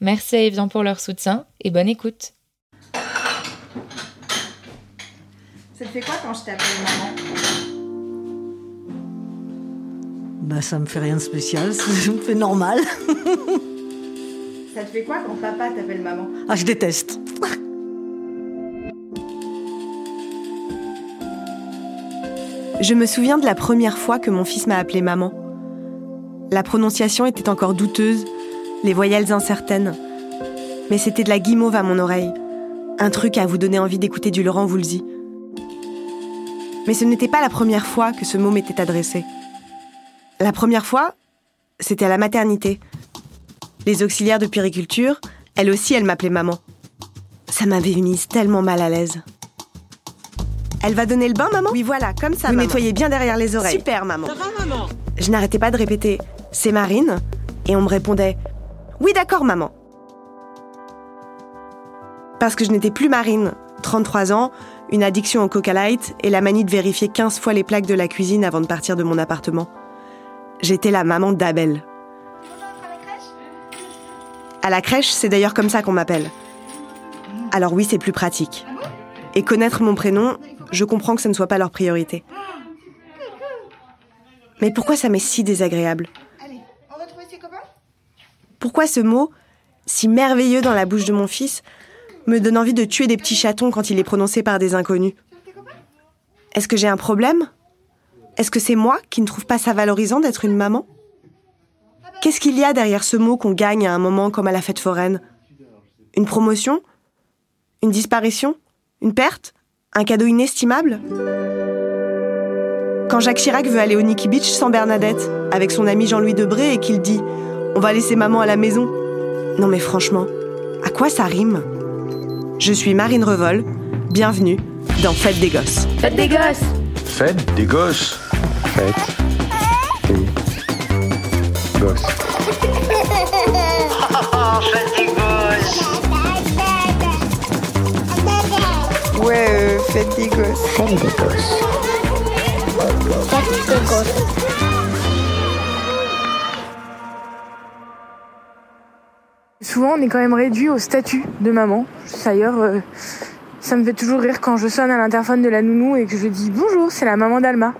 Merci à Evian pour leur soutien et bonne écoute. Ça te fait quoi quand je t'appelle maman? Bah ça me fait rien de spécial, ça me fait normal. Ça te fait quoi quand papa t'appelle maman? Ah je déteste. Je me souviens de la première fois que mon fils m'a appelé maman. La prononciation était encore douteuse, les voyelles incertaines. Mais c'était de la guimauve à mon oreille. Un truc à vous donner envie d'écouter du Laurent Voulzy. Mais ce n'était pas la première fois que ce mot m'était adressé. La première fois, c'était à la maternité. Les auxiliaires de périculture, elle aussi, elle m'appelait maman. Ça m'avait mise tellement mal à l'aise. Elle va donner le bain, maman? Oui, voilà, comme ça. Vous nettoyez bien derrière les oreilles. Super, maman. maman? Je n'arrêtais pas de répéter C'est Marine Et on me répondait Oui, d'accord, maman. Parce que je n'étais plus Marine, 33 ans, une addiction au Coca Light et la manie de vérifier 15 fois les plaques de la cuisine avant de partir de mon appartement. J'étais la maman d'Abel. À la crèche, c'est d'ailleurs comme ça qu'on m'appelle. Alors oui, c'est plus pratique. Et connaître mon prénom, je comprends que ce ne soit pas leur priorité. Mais pourquoi ça m'est si désagréable? Pourquoi ce mot, si merveilleux dans la bouche de mon fils, me donne envie de tuer des petits chatons quand il est prononcé par des inconnus? Est-ce que j'ai un problème? Est-ce que c'est moi qui ne trouve pas ça valorisant d'être une maman? Qu'est-ce qu'il y a derrière ce mot qu'on gagne à un moment comme à la fête foraine? Une promotion? Une disparition? Une perte? Un cadeau inestimable? Quand Jacques Chirac veut aller au Nikki Beach sans Bernadette, avec son ami Jean-Louis Debré, et qu'il dit On va laisser maman à la maison. Non mais franchement, à quoi ça rime? Je suis Marine Revol, bienvenue dans Fête des Gosses. Fête des Gosses Fête des Gosses Fête des Gosses. Fête des Gosses Ouais, euh, fête des gosses. Fête des Gosses. On est quand même réduit au statut de maman. D'ailleurs, euh, ça me fait toujours rire quand je sonne à l'interphone de la nounou et que je dis bonjour, c'est la maman d'Alma.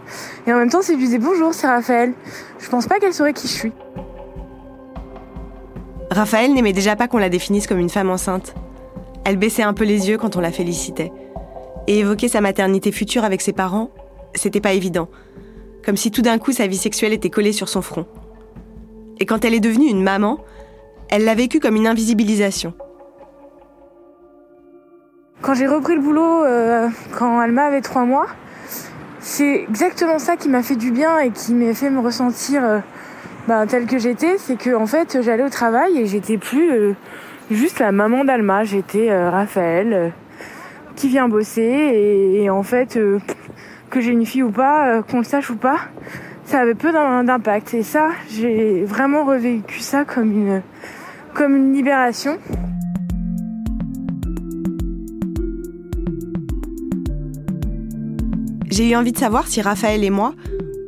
Et en même temps, si je disais bonjour, c'est Raphaël, je pense pas qu'elle saurait qui je suis. Raphaël n'aimait déjà pas qu'on la définisse comme une femme enceinte. Elle baissait un peu les yeux quand on la félicitait. Et évoquer sa maternité future avec ses parents, c'était pas évident. Comme si tout d'un coup sa vie sexuelle était collée sur son front. Et quand elle est devenue une maman, elle l'a vécu comme une invisibilisation. Quand j'ai repris le boulot, euh, quand Alma avait trois mois, c'est exactement ça qui m'a fait du bien et qui m'a fait me ressentir euh, bah, telle que j'étais. C'est que en fait, j'allais au travail et j'étais plus euh, juste la maman d'Alma. J'étais euh, Raphaël qui vient bosser et, en fait, que j'ai une fille ou pas, qu'on le sache ou pas, ça avait peu d'im- d'impact. Et ça, j'ai vraiment revécu ça comme une comme une libération. J'ai eu envie de savoir si Raphaël et moi,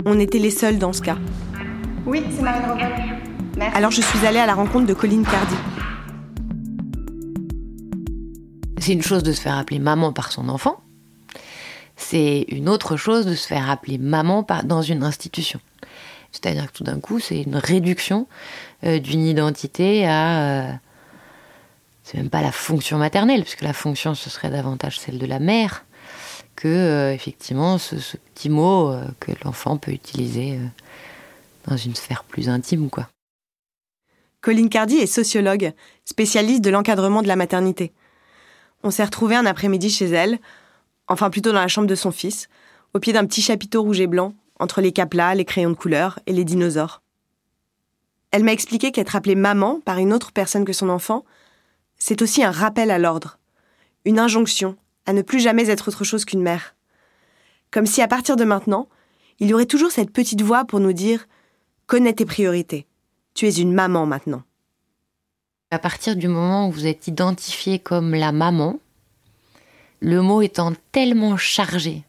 on était les seuls dans ce cas. Oui, c'est Marine. Merci. Alors je suis allée à la rencontre de Colline Cardi. C'est une chose de se faire appeler maman par son enfant. C'est une autre chose de se faire appeler maman dans une institution. C'est-à-dire que tout d'un coup, c'est une réduction euh, d'une identité à. euh, c'est même pas la fonction maternelle, puisque la fonction, ce serait davantage celle de la mère, que, euh, effectivement, ce, petit mot que l'enfant peut utiliser dans une sphère plus intime, quoi. Colline Cardi est sociologue, spécialiste de l'encadrement de la maternité. On s'est retrouvés un après-midi chez elle, enfin plutôt dans la chambre de son fils, au pied d'un petit chapiteau rouge et blanc, entre les caplas, les crayons de couleur et les dinosaures. Elle m'a expliqué qu'être appelée maman par une autre personne que son enfant, c'est aussi un rappel à l'ordre, une injonction à ne plus jamais être autre chose qu'une mère. Comme si à partir de maintenant, il y aurait toujours cette petite voix pour nous dire Connais tes priorités. Tu es une maman maintenant. À partir du moment où vous êtes identifié comme la maman, le mot étant tellement chargé,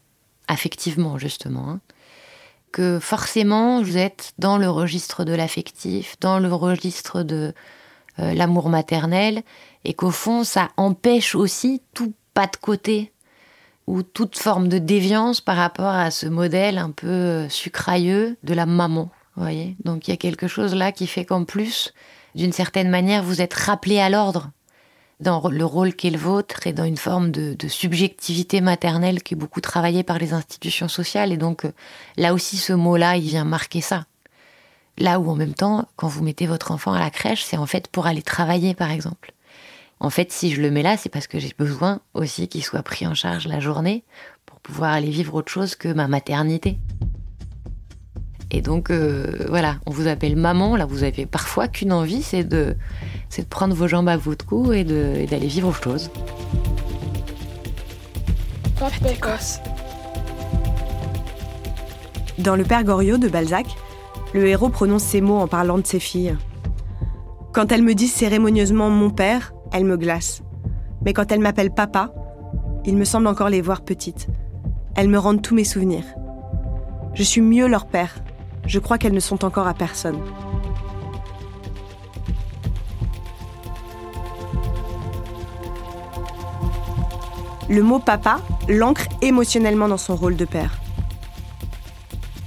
affectivement justement, hein, que forcément vous êtes dans le registre de l'affectif, dans le registre de euh, l'amour maternel, et qu'au fond ça empêche aussi tout pas de côté ou toute forme de déviance par rapport à ce modèle un peu euh, sucrailleux de la maman. Voyez Donc il y a quelque chose là qui fait qu'en plus, d'une certaine manière, vous êtes rappelé à l'ordre dans le rôle qu'est le vôtre et dans une forme de, subjectivité maternelle qui est beaucoup travaillée par les institutions sociales. Et donc euh, là aussi, ce mot-là, il vient marquer ça. Là où en même temps, quand vous mettez votre enfant à la crèche, c'est en fait pour aller travailler, par exemple. En fait, si je le mets là, c'est parce que j'ai besoin aussi qu'il soit pris en charge la journée pour pouvoir aller vivre autre chose que ma maternité. Et donc, euh, voilà, on vous appelle maman. Là, vous avez parfois qu'une envie, c'est de, de prendre vos jambes à votre cou et d'aller vivre autre chose. Dans Le Père Goriot de Balzac, le héros prononce ces mots en parlant de ses filles. Quand elles me disent cérémonieusement mon père, elles me glacent. Mais quand elles m'appellent papa, il me semble encore les voir petites. Elles me rendent tous mes souvenirs. Je suis mieux leur père je crois qu'elles ne sont encore à personne. Le mot papa l'ancre émotionnellement dans son rôle de père.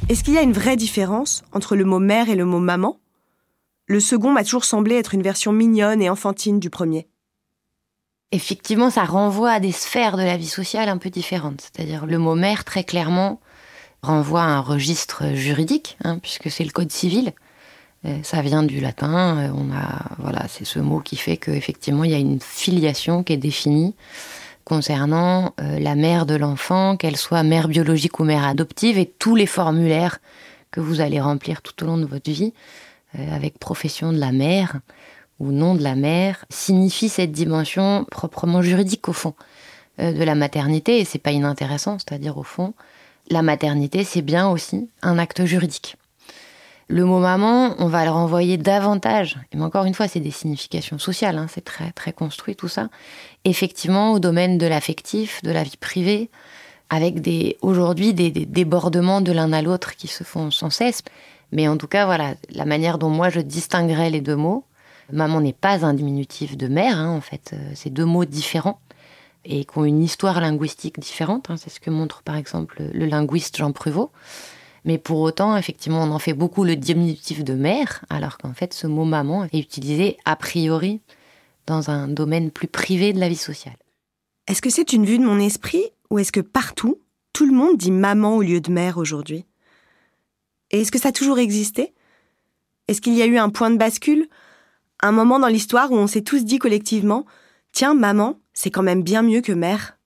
Est-ce qu'il y a une vraie différence entre le mot mère et le mot maman? Le second m'a toujours semblé être une version mignonne et enfantine du premier. Effectivement, ça renvoie à des sphères de la vie sociale un peu différentes. C'est-à-dire le mot mère, très clairement, renvoie à un registre juridique, hein, puisque c'est le code civil. Euh, ça vient du latin. Euh, on a, voilà, c'est ce mot qui fait qu'effectivement, il y a une filiation qui est définie concernant euh, la mère de l'enfant, qu'elle soit mère biologique ou mère adoptive, et tous les formulaires que vous allez remplir tout au long de votre vie, avec profession de la mère ou nom de la mère, signifient cette dimension proprement juridique au fond de la maternité, et c'est pas inintéressant, c'est-à-dire au fond, la maternité, c'est bien aussi un acte juridique. Le mot maman, on va le renvoyer davantage, mais encore une fois, c'est des significations sociales, hein, c'est très très construit tout ça, effectivement au domaine de l'affectif, de la vie privée, avec des aujourd'hui des, débordements de l'un à l'autre qui se font sans cesse. Mais en tout cas, voilà, la manière dont moi je distinguerais les deux mots, maman n'est pas un diminutif de mère, hein, en fait, euh, c'est deux mots différents et qui ont une histoire linguistique différente. Hein. c'est ce que montre par exemple le linguiste Jean Pruvot. Mais pour autant, effectivement, on en fait beaucoup le diminutif de mère, alors qu'en fait, ce mot maman est utilisé a priori dans un domaine plus privé de la vie sociale. Est-ce que c'est une vue de mon esprit ou est-ce que partout, tout le monde dit maman au lieu de mère aujourd'hui? Et est-ce que ça a toujours existé? Est-ce qu'il y a eu un point de bascule? Un moment dans l'histoire où on s'est tous dit collectivement Tiens, maman, c'est quand même bien mieux que mère.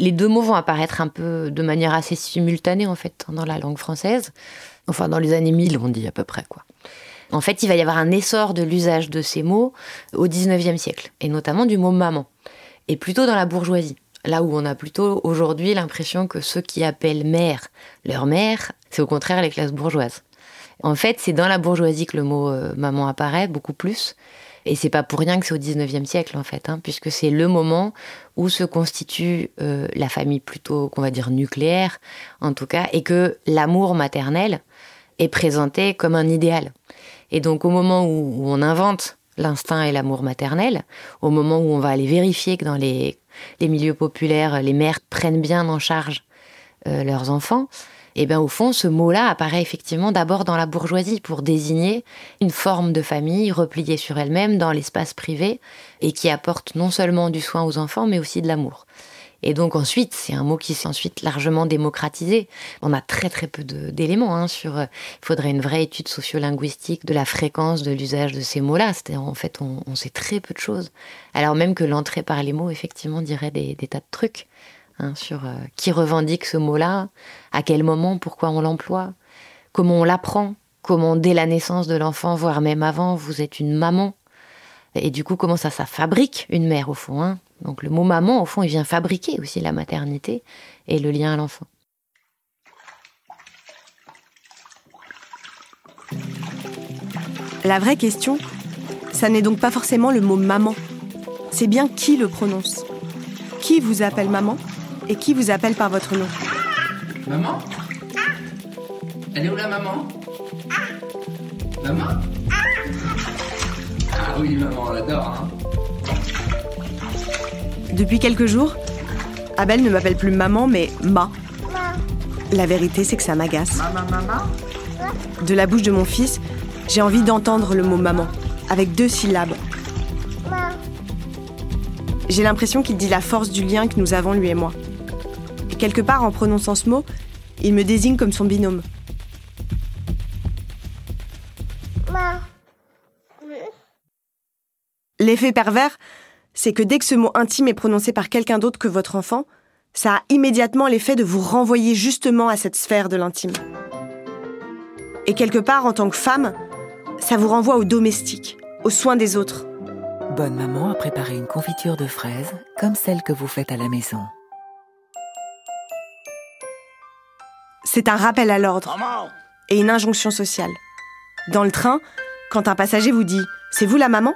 Les deux mots vont apparaître un peu de manière assez simultanée en fait dans la langue française. Enfin, dans les années 1000, on dit à peu près quoi. En fait, il va y avoir un essor de l'usage de ces mots au 19e siècle, et notamment du mot maman, et plutôt dans la bourgeoisie. Là où on a plutôt aujourd'hui l'impression que ceux qui appellent mère leur mère, c'est au contraire les classes bourgeoises. En fait, c'est dans la bourgeoisie que le mot euh, maman apparaît beaucoup plus, et c'est pas pour rien que c'est au 19e siècle, en fait, hein, puisque c'est le moment où se constitue euh, la famille plutôt, qu'on va dire, nucléaire, en tout cas, et que l'amour maternel est présenté comme un idéal. Et donc, au moment où, on invente l'instinct et l'amour maternel, au moment où on va aller vérifier que dans les, milieux populaires, les mères prennent bien en charge euh, leurs enfants, et bien au fond, ce mot-là apparaît effectivement d'abord dans la bourgeoisie pour désigner une forme de famille repliée sur elle-même dans l'espace privé et qui apporte non seulement du soin aux enfants, mais aussi de l'amour. Et donc ensuite, c'est un mot qui s'est ensuite largement démocratisé. On a très très peu d'éléments hein, sur. Euh, il faudrait une vraie étude sociolinguistique de la fréquence de l'usage de ces mots-là. En fait, on, sait très peu de choses. Alors même que l'entrée par les mots, effectivement, dirait des tas de trucs. Hein, sur euh, qui revendique ce mot-là, à quel moment, pourquoi on l'emploie, comment on l'apprend, comment dès la naissance de l'enfant, voire même avant, vous êtes une maman. Et du coup, comment ça, ça fabrique une mère au fond. Hein Donc le mot maman, au fond, il vient fabriquer aussi la maternité et le lien à l'enfant. La vraie question, ça n'est donc pas forcément le mot maman. C'est bien qui le prononce. Qui vous appelle maman? Et qui vous appelle par votre nom. Maman Elle est où la maman Maman Ah oui, maman, on l'adore, hein Depuis quelques jours, Abel ne m'appelle plus maman, mais ma. La vérité, c'est que ça m'agace. Maman, maman De la bouche de mon fils, j'ai envie d'entendre le mot maman, avec deux syllabes. J'ai l'impression qu'il dit la force du lien que nous avons, lui et moi. Quelque part, en prononçant ce mot, il me désigne comme son binôme. L'effet pervers, c'est que dès que ce mot intime est prononcé par quelqu'un d'autre que votre enfant, ça a immédiatement l'effet de vous renvoyer justement à cette sphère de l'intime. Et quelque part, en tant que femme, ça vous renvoie au domestique, aux soins des autres. Bonne maman a préparé une confiture de fraises comme celle que vous faites à la maison. C'est un rappel à l'ordre et une injonction sociale. Dans le train, quand un passager vous dit ⁇ C'est vous la maman ?⁇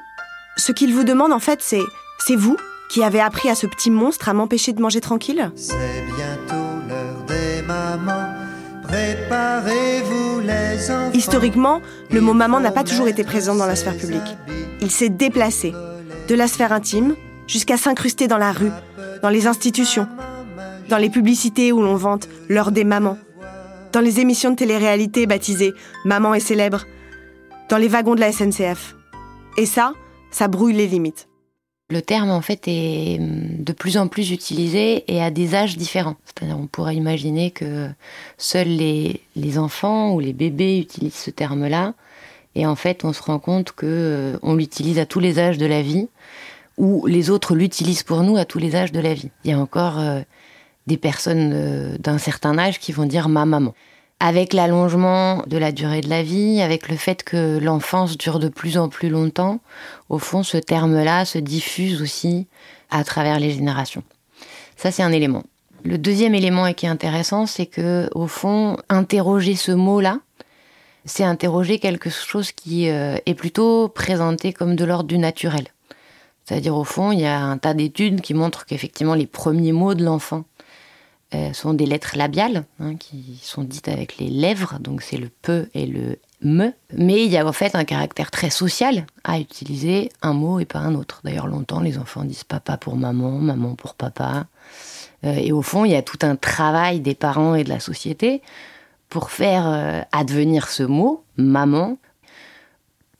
ce qu'il vous demande en fait c'est ⁇ C'est vous qui avez appris à ce petit monstre à m'empêcher de manger tranquille ?⁇ C'est bientôt l'heure des mamans. Préparez-vous les enfants. Historiquement, le mot maman n'a pas toujours été présent dans la sphère publique. Il s'est déplacé, de la sphère intime jusqu'à s'incruster dans la rue, dans les institutions, dans les publicités où l'on vante l'heure des mamans, dans les émissions de télé-réalité baptisées Maman est célèbre, dans les wagons de la SNCF. Et ça, ça brouille les limites. Le terme, en fait, est hum, de plus en plus utilisé et à des âges différents. C'est-à-dire, on pourrait imaginer que seuls les, enfants ou les bébés utilisent ce terme-là. Et en fait, on se rend compte que euh, on l'utilise à tous les âges de la vie, ou les autres l'utilisent pour nous à tous les âges de la vie. Il y a encore euh, des personnes euh, d'un certain âge qui vont dire ma maman avec l'allongement de la durée de la vie, avec le fait que l'enfance dure de plus en plus longtemps, au fond, ce terme-là se diffuse aussi à travers les générations. Ça, c'est un élément. Le deuxième élément qui est intéressant, c'est que, au fond, interroger ce mot-là, c'est interroger quelque chose qui euh, est plutôt présenté comme de l'ordre du naturel. C'est-à-dire, au fond, il y a un tas d'études qui montrent qu'effectivement, les premiers mots de l'enfant sont des lettres labiales hein, qui sont dites avec les lèvres, donc c'est le peu et le me. Mais il y a en fait un caractère très social à utiliser un mot et pas un autre. D'ailleurs, longtemps, les enfants disent papa pour maman, maman pour papa. Euh, et au fond, il y a tout un travail des parents et de la société pour faire euh, advenir ce mot, maman,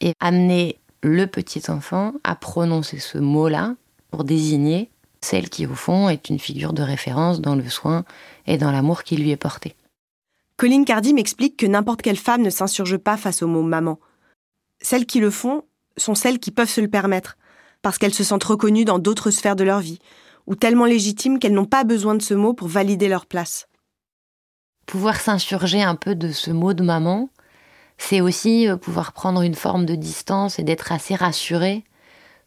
et amener le petit enfant à prononcer ce mot-là pour désigner celle qui au fond est une figure de référence dans le soin et dans l'amour qui lui est porté. Colline Cardi m'explique que n'importe quelle femme ne s'insurge pas face au mot maman. Celles qui le font sont celles qui peuvent se le permettre, parce qu'elles se sentent reconnues dans d'autres sphères de leur vie, ou tellement légitimes qu'elles n'ont pas besoin de ce mot pour valider leur place. Pouvoir s'insurger un peu de ce mot de maman, c'est aussi euh, pouvoir prendre une forme de distance et d'être assez rassuré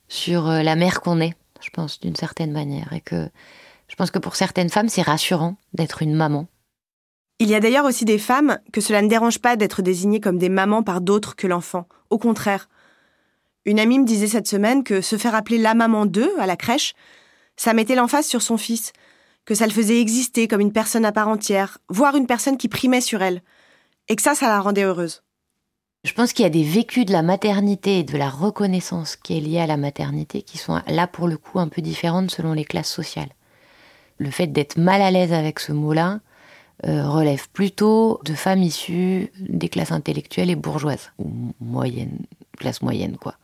sur euh, la mère qu'on est je pense, d'une certaine manière. Et que je pense que pour certaines femmes, c'est rassurant d'être une maman. Il y a d'ailleurs aussi des femmes que cela ne dérange pas d'être désignées comme des mamans par d'autres que l'enfant. Au contraire. Une amie me disait cette semaine que se faire appeler la maman d'eux à la crèche, ça mettait l'emphase sur son fils, que ça le faisait exister comme une personne à part entière, voire une personne qui primait sur elle, et que ça, ça la rendait heureuse. Je pense qu'il y a des vécus de la maternité et de la reconnaissance qui est liée à la maternité qui sont là pour le coup un peu différentes selon les classes sociales. Le fait d'être mal à l'aise avec ce mot-là euh, relève plutôt de femmes issues des classes intellectuelles et bourgeoises, ou moyenne, classe moyenne quoi.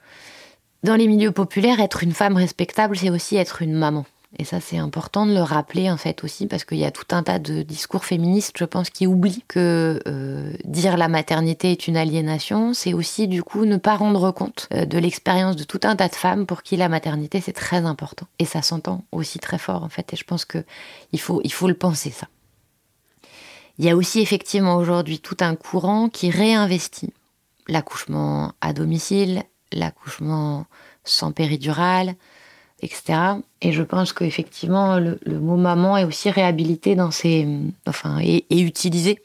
Dans les milieux populaires, être une femme respectable, c'est aussi être une maman. Et ça, c'est important de le rappeler en fait aussi parce qu'il y a tout un tas de discours féministes, je pense, qui oublient que euh, dire la maternité est une aliénation, c'est aussi du coup ne pas rendre compte euh, de l'expérience de tout un tas de femmes pour qui la maternité c'est très important. Et ça s'entend aussi très fort en fait. Et je pense que il faut il faut le penser ça. Il y a aussi effectivement aujourd'hui tout un courant qui réinvestit l'accouchement à domicile, l'accouchement sans péridurale, etc. Et je pense qu'effectivement, le, le, mot maman est aussi réhabilité dans ces, enfin, et, utilisé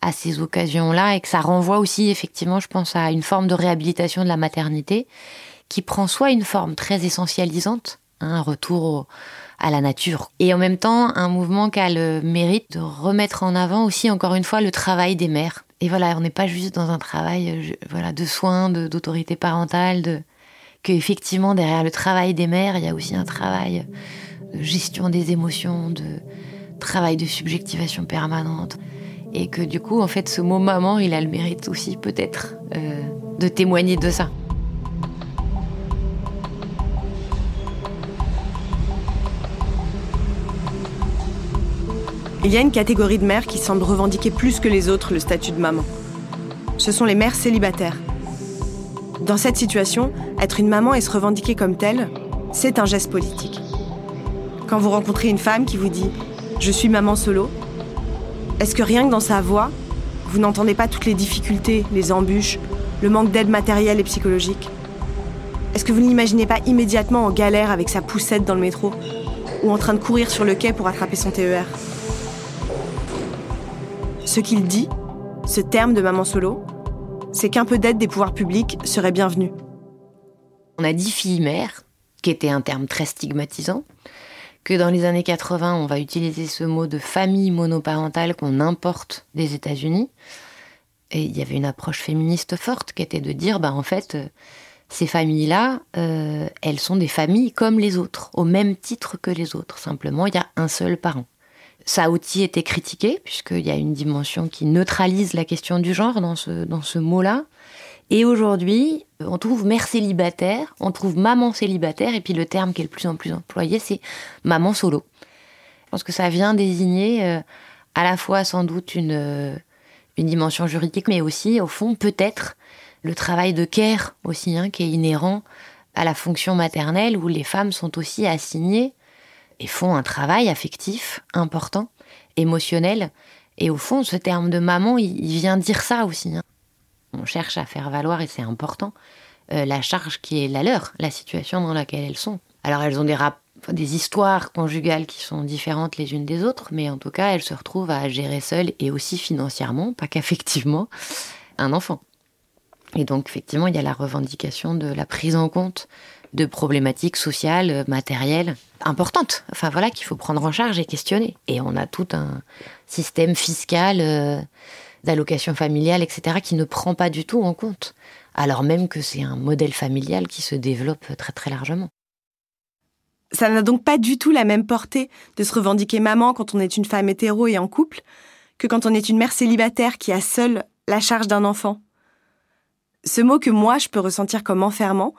à ces occasions-là, et que ça renvoie aussi, effectivement, je pense, à une forme de réhabilitation de la maternité qui prend soit une forme très essentialisante, hein, un retour à la nature, et en même temps un mouvement qui a le mérite de remettre en avant aussi, encore une fois, le travail des mères. Et voilà, on n'est pas juste dans un travail voilà, de soins, d'autorité parentale, de, que effectivement derrière le travail des mères, il y a aussi un travail de gestion des émotions, de travail de subjectivation permanente. Et que du coup, en fait, ce mot maman, il a le mérite aussi peut-être euh, de témoigner de ça. Il y a une catégorie de mères qui semble revendiquer plus que les autres le statut de maman. Ce sont les mères célibataires. Dans cette situation, être une maman et se revendiquer comme telle, c'est un geste politique. Quand vous rencontrez une femme qui vous dit ⁇ Je suis maman solo ⁇ est-ce que rien que dans sa voix, vous n'entendez pas toutes les difficultés, les embûches, le manque d'aide matérielle et psychologique? Est-ce que vous ne l'imaginez pas immédiatement en galère avec sa poussette dans le métro ou en train de courir sur le quai pour attraper son TER Ce qu'il dit, ce terme de maman solo, c'est qu'un peu d'aide des pouvoirs publics serait bienvenu. On a dit fille-mère, qui était un terme très stigmatisant, que dans les années 80, on va utiliser ce mot de famille monoparentale qu'on importe des États-Unis. Et il y avait une approche féministe forte qui était de dire, bah, en fait, euh, ces familles-là, euh, elles sont des familles comme les autres, au même titre que les autres. Simplement, il y a un seul parent. Ça a aussi été critiqué, puisqu'il y a une dimension qui neutralise la question du genre dans ce, dans ce mot-là. Et aujourd'hui, on trouve mère célibataire, on trouve maman célibataire, et puis le terme qui est le plus en plus employé, c'est maman solo. Je pense que ça vient désigner euh, à la fois sans doute une, euh, une dimension juridique, mais aussi, au fond, peut-être le travail de care aussi, hein, qui est inhérent à la fonction maternelle, où les femmes sont aussi assignées et font un travail affectif important, émotionnel. Et au fond, ce terme de maman, il, il vient dire ça aussi. Hein. On cherche à faire valoir, et c'est important, euh, la charge qui est la leur, la situation dans laquelle elles sont. Alors elles ont des, des histoires conjugales qui sont différentes les unes des autres, mais en tout cas elles se retrouvent à gérer seules et aussi financièrement, pas qu'affectivement, un enfant. Et donc effectivement il y a la revendication de la prise en compte de problématiques sociales, matérielles importantes. Enfin voilà qu'il faut prendre en charge et questionner. Et on a tout un système fiscal. Euh, d'allocation familiale, etc., qui ne prend pas du tout en compte, alors même que c'est un modèle familial qui se développe très très largement. Ça n'a donc pas du tout la même portée de se revendiquer maman quand on est une femme hétéro et en couple que quand on est une mère célibataire qui a seule la charge d'un enfant. Ce mot que moi je peux ressentir comme enfermant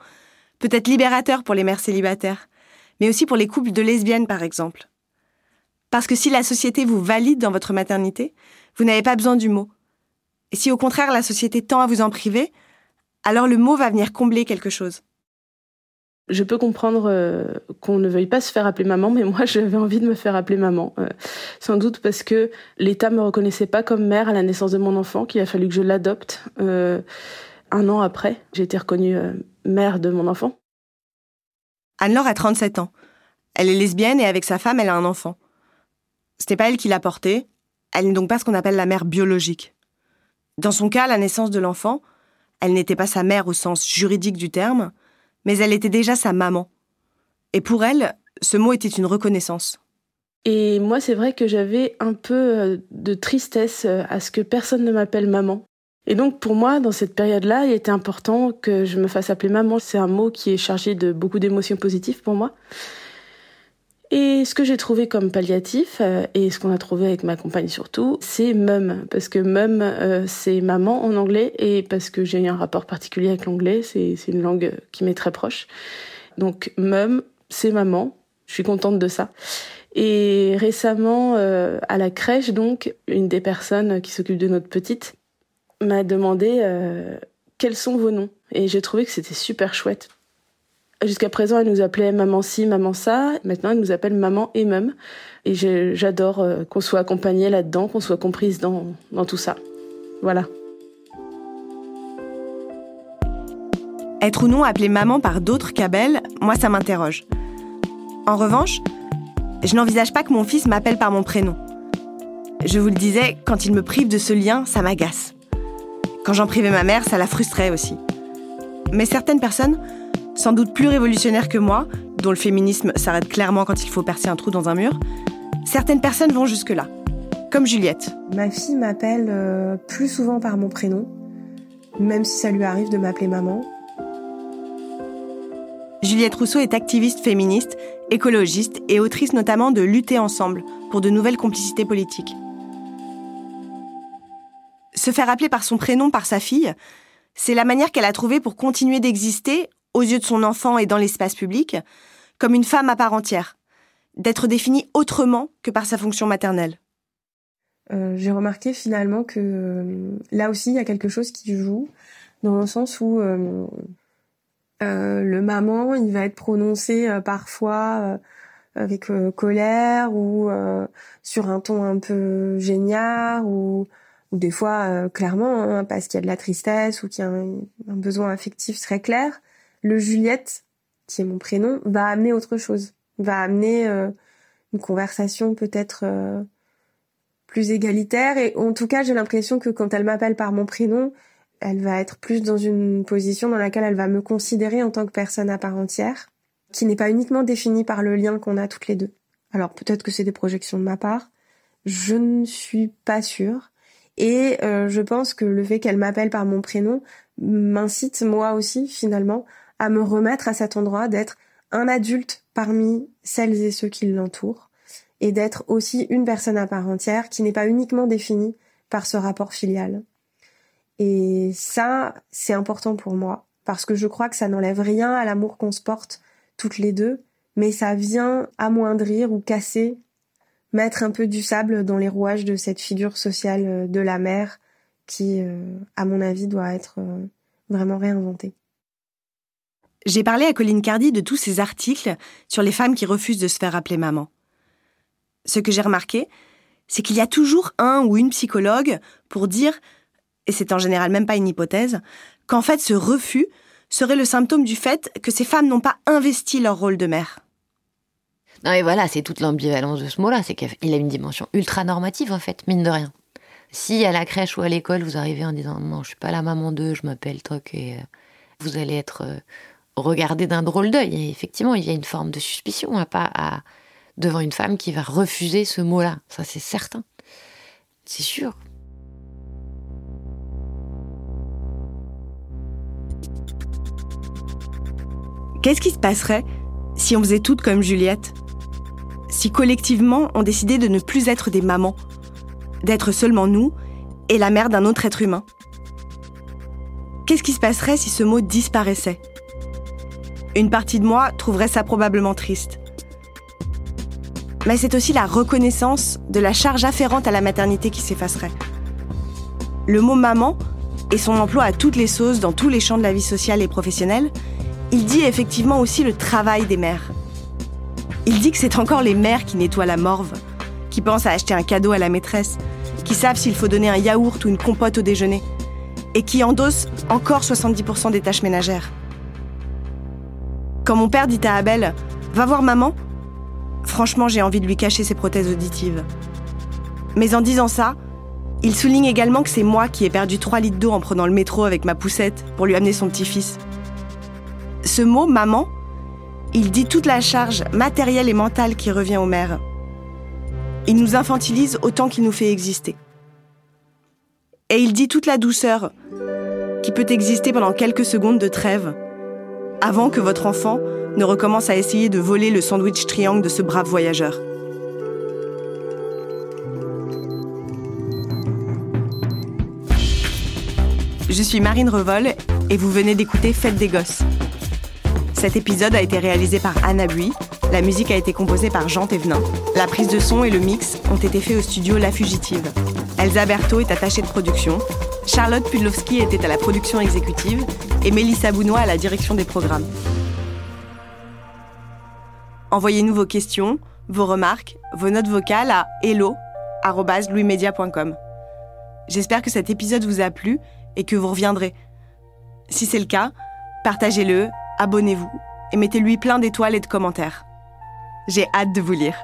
peut être libérateur pour les mères célibataires, mais aussi pour les couples de lesbiennes par exemple. Parce que si la société vous valide dans votre maternité, vous n'avez pas besoin du mot. Et si au contraire la société tend à vous en priver, alors le mot va venir combler quelque chose. Je peux comprendre euh, qu'on ne veuille pas se faire appeler maman, mais moi j'avais envie de me faire appeler maman. Euh, sans doute parce que l'État me reconnaissait pas comme mère à la naissance de mon enfant, qu'il a fallu que je l'adopte. Euh, un an après, j'ai été reconnue mère de mon enfant. Anne-Laure a 37 ans. Elle est lesbienne et avec sa femme, elle a un enfant. C'était pas elle qui l'a porté, elle n'est donc pas ce qu'on appelle la mère biologique. Dans son cas, la naissance de l'enfant, elle n'était pas sa mère au sens juridique du terme, mais elle était déjà sa maman. Et pour elle, ce mot était une reconnaissance. Et moi, c'est vrai que j'avais un peu euh, de tristesse euh, à ce que personne ne m'appelle maman. Et donc pour moi, dans cette période-là, il était important que je me fasse appeler maman. C'est un mot qui est chargé de beaucoup d'émotions positives pour moi. Et ce que j'ai trouvé comme palliatif, euh, et ce qu'on a trouvé avec ma compagne surtout, c'est mum. Parce que mum, euh, c'est maman en anglais, et parce que j'ai un rapport particulier avec l'anglais, c'est une langue qui m'est très proche. Donc mum, c'est maman. Je suis contente de ça. Et récemment, euh, à la crèche, donc, une des personnes qui s'occupe de notre petite m'a demandé quels sont vos noms. Et j'ai trouvé que c'était super chouette Jusqu'à présent, elle nous appelait maman ci, maman ça. Maintenant, elle nous appelle maman et même. Et j'adore euh, qu'on soit accompagnée là-dedans, qu'on soit comprise dans, tout ça. Voilà. Être ou non appelée maman par d'autres qu'Abel, moi ça m'interroge. En revanche, je n'envisage pas que mon fils m'appelle par mon prénom. Je vous le disais, quand il me prive de ce lien, ça m'agace. Quand j'en privais ma mère, ça la frustrait aussi. Mais certaines personnes, sans doute plus révolutionnaires que moi, dont le féminisme s'arrête clairement quand il faut percer un trou dans un mur, certaines personnes vont jusque-là. Comme Juliette. Ma fille m'appelle euh, plus souvent par mon prénom, même si ça lui arrive de m'appeler maman. Juliette Rousseau est activiste féministe, écologiste et autrice notamment de Lutter ensemble pour de nouvelles complicités politiques. Se faire appeler par son prénom par sa fille, c'est la manière qu'elle a trouvée pour continuer d'exister, aux yeux de son enfant et dans l'espace public, comme une femme à part entière, d'être définie autrement que par sa fonction maternelle. Euh, j'ai remarqué finalement que euh, là aussi il y a quelque chose qui joue, dans le sens où euh, le maman il va être prononcé parfois avec colère ou sur un ton un peu génial ou ou des fois clairement hein, parce qu'il y a de la tristesse ou qu'il y a un, besoin affectif très clair, le Juliette, qui est mon prénom, va amener autre chose, va amener euh, une conversation peut-être euh, plus égalitaire et en tout cas j'ai l'impression que quand elle m'appelle par mon prénom, elle va être plus dans une position dans laquelle elle va me considérer en tant que personne à part entière, qui n'est pas uniquement définie par le lien qu'on a toutes les deux. Alors peut-être que c'est des projections de ma part, je ne suis pas sûre. Et euh, je pense que le fait qu'elle m'appelle par mon prénom m'incite moi aussi finalement à me remettre à cet endroit, d'être un adulte parmi celles et ceux qui l'entourent, et d'être aussi une personne à part entière qui n'est pas uniquement définie par ce rapport filial. Et ça, c'est important pour moi, parce que je crois que ça n'enlève rien à l'amour qu'on se porte toutes les deux, mais ça vient amoindrir ou casser mettre un peu du sable dans les rouages de cette figure sociale euh, de la mère qui, euh, à mon avis, doit être euh, vraiment réinventée. J'ai parlé à Colline Cardi de tous ces articles sur les femmes qui refusent de se faire appeler maman. Ce que j'ai remarqué, c'est qu'il y a toujours un ou une psychologue pour dire, et c'est en général même pas une hypothèse, qu'en fait ce refus serait le symptôme du fait que ces femmes n'ont pas investi leur rôle de mère. Non mais voilà, c'est toute l'ambivalence de ce mot-là, c'est qu'il a une dimension ultra normative en fait, mine de rien. Si à la crèche ou à l'école vous arrivez en disant non, je suis pas la maman d'eux, je m'appelle Toc et euh, vous allez être regardé d'un drôle d'œil. Et effectivement, il y a une forme de suspicion à pas à, devant une femme qui va refuser ce mot-là. Ça c'est certain, c'est sûr. Qu'est-ce qui se passerait si on faisait toutes comme Juliette? Si collectivement on décidait de ne plus être des mamans, d'être seulement nous et la mère d'un autre être humain? Qu'est-ce qui se passerait si ce mot disparaissait? Une partie de moi trouverait ça probablement triste. Mais c'est aussi la reconnaissance de la charge afférente à la maternité qui s'effacerait. Le mot maman et son emploi à toutes les sauces dans tous les champs de la vie sociale et professionnelle, il dit effectivement aussi le travail des mères. Il dit que c'est encore les mères qui nettoient la morve, qui pensent à acheter un cadeau à la maîtresse, qui savent s'il faut donner un yaourt ou une compote au déjeuner, et qui endossent encore 70% des tâches ménagères. Quand mon père dit à Abel Va voir maman franchement j'ai envie de lui cacher ses prothèses auditives. Mais en disant ça, il souligne également que c'est moi qui ai perdu 3 litres d'eau en prenant le métro avec ma poussette pour lui amener son petit-fils. Ce mot maman il dit toute la charge matérielle et mentale qui revient aux mères. Il nous infantilise autant qu'il nous fait exister. Et il dit toute la douceur qui peut exister pendant quelques secondes de trêve, avant que votre enfant ne recommence à essayer de voler le sandwich triangle de ce brave voyageur. Je suis Marine Revol et vous venez d'écouter Fête des Gosses. Cet épisode a été réalisé par Anna Bui. La musique a été composée par Jean Thévenin. La prise de son et le mix ont été faits au studio La Fugitive. Elsa Berthaud est attachée de production. Charlotte Pudlowski était à la production exécutive et Mélissa Bounois à la direction des programmes. Envoyez-nous vos questions, vos remarques, vos notes vocales à hello.louismedia.com. J'espère que cet épisode vous a plu et que vous reviendrez. Si c'est le cas, Partagez-le, abonnez-vous et mettez-lui plein d'étoiles et de commentaires. J'ai hâte de vous lire.